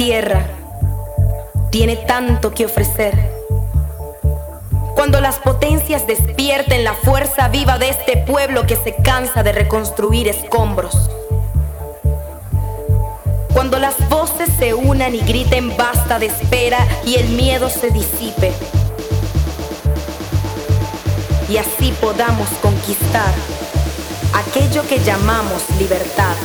tierra tiene tanto que ofrecer. Cuando las potencias despierten la fuerza viva de este pueblo que se cansa de reconstruir escombros. Cuando las voces se unan y griten basta de espera y el miedo se disipe. Y así podamos conquistar aquello que llamamos libertad.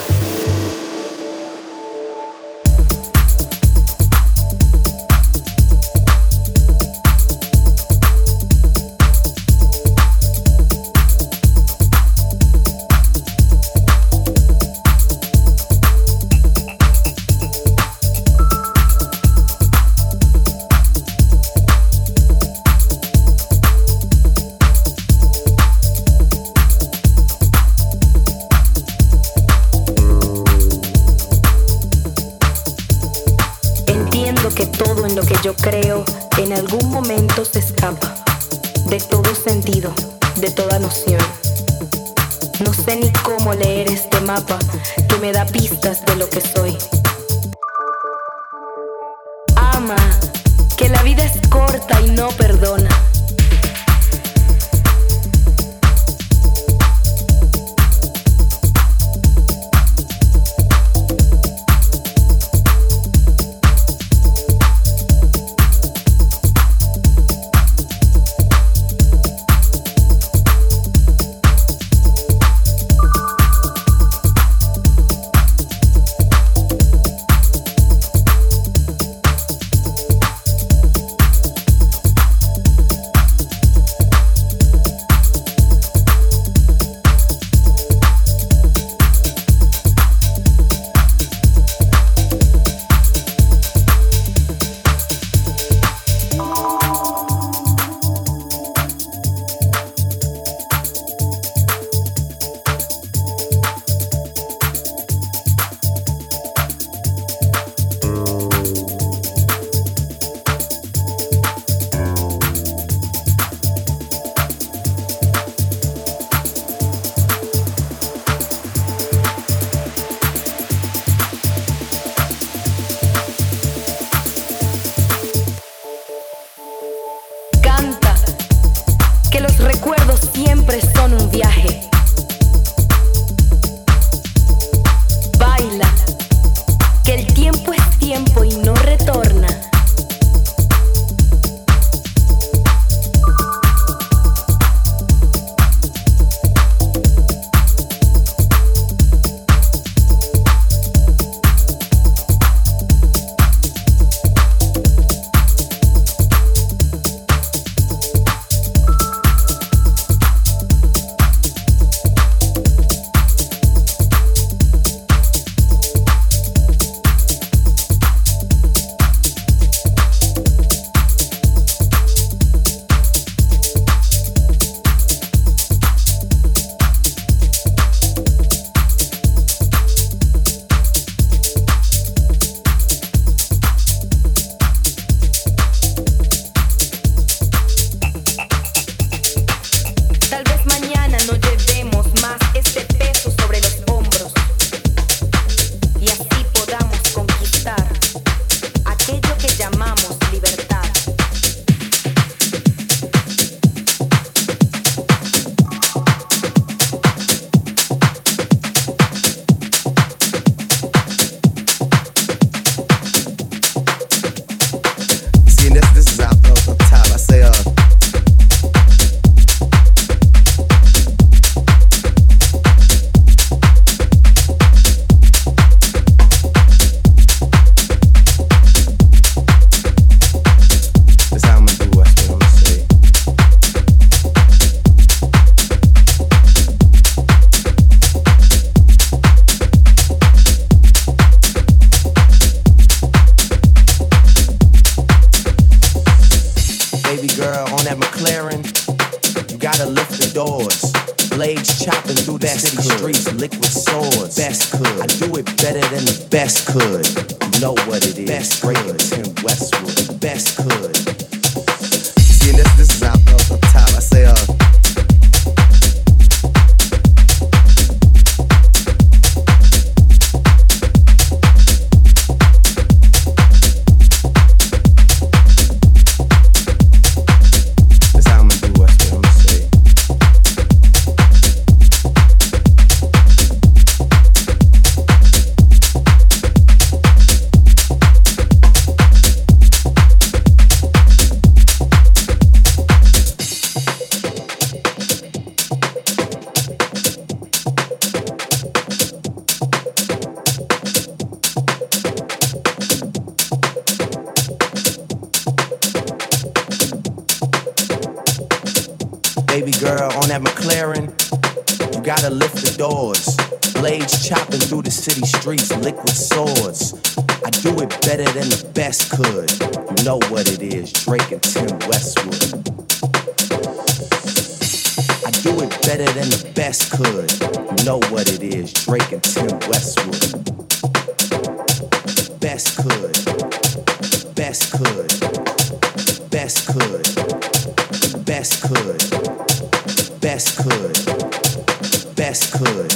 best could,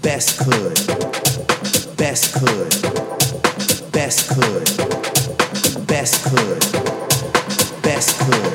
best could, best could, best could, best could, best could.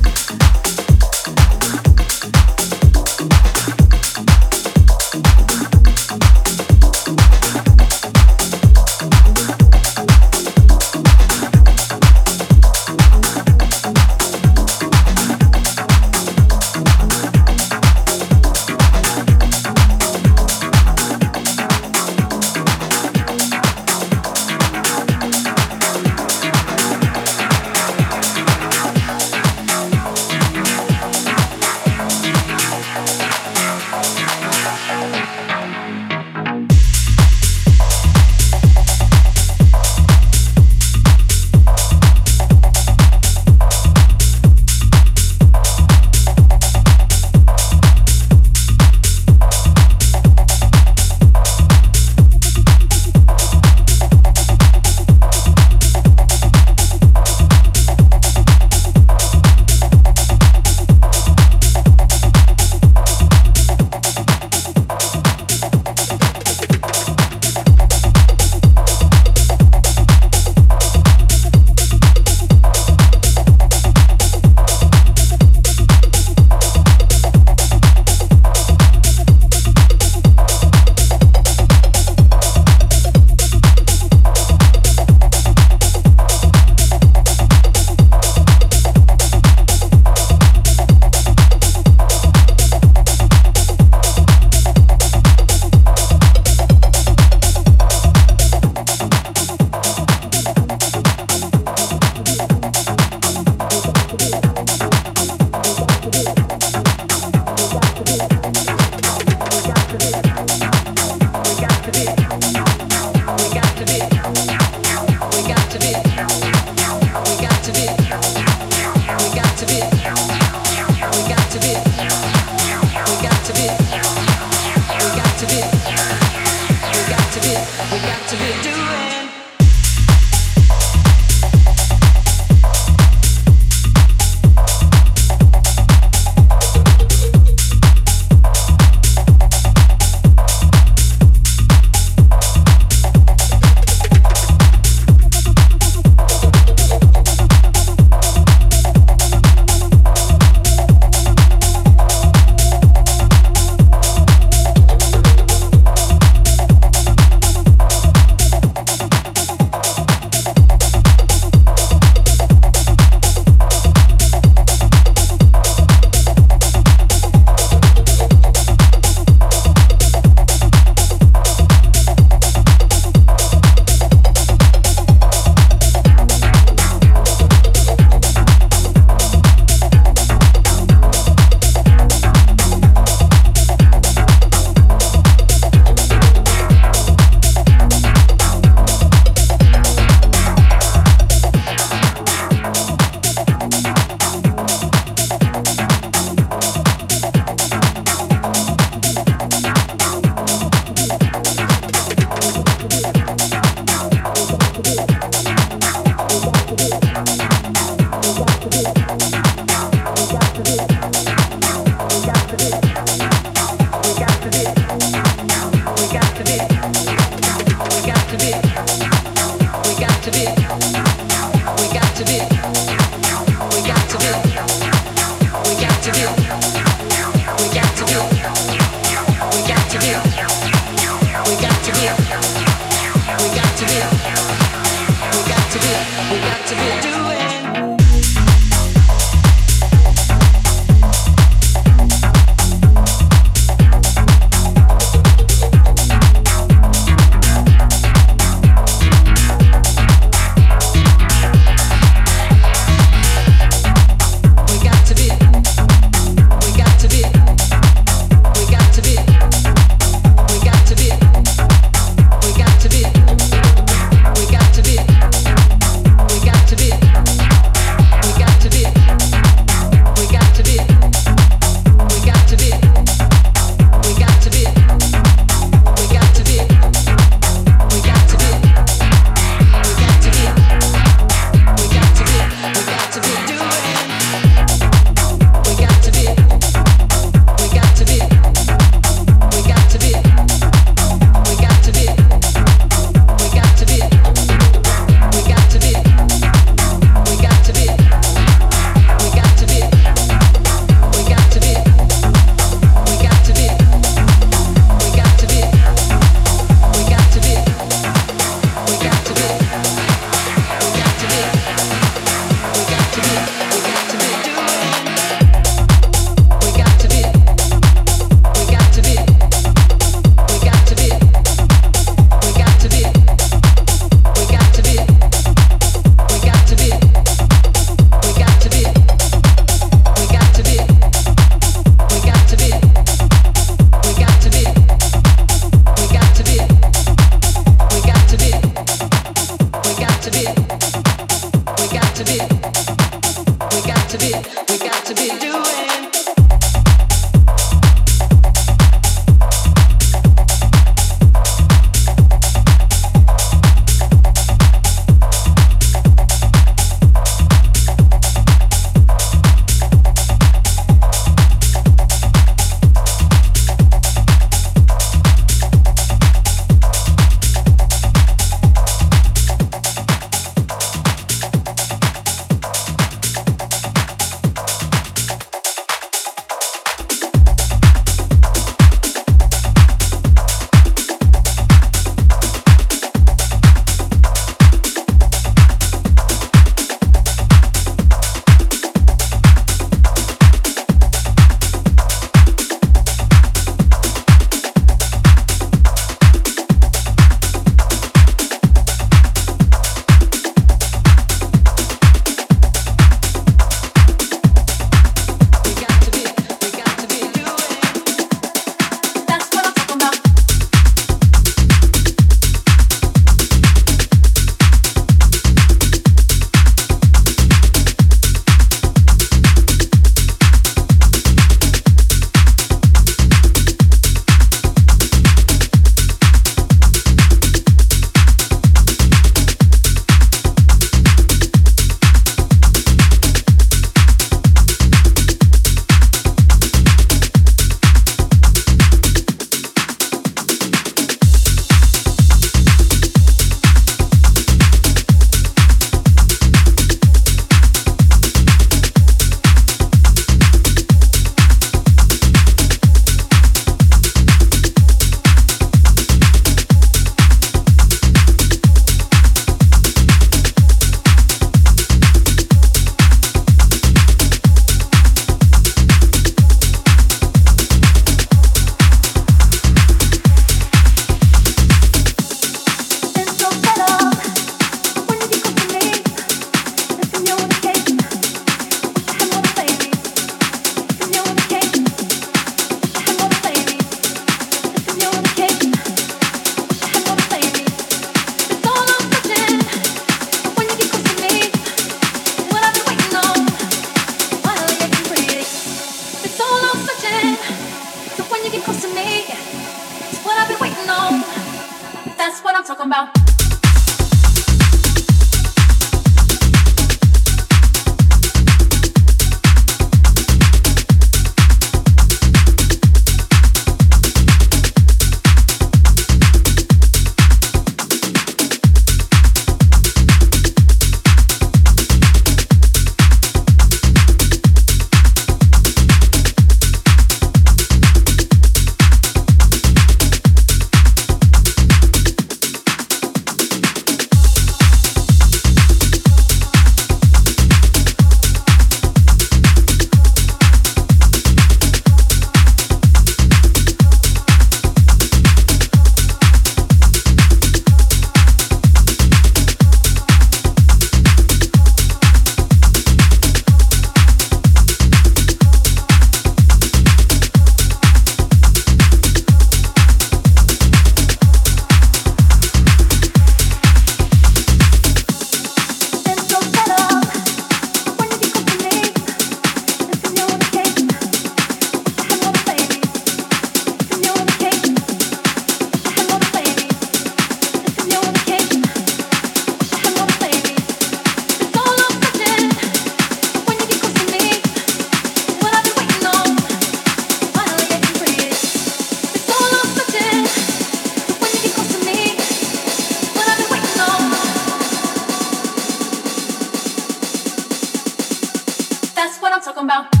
talking about.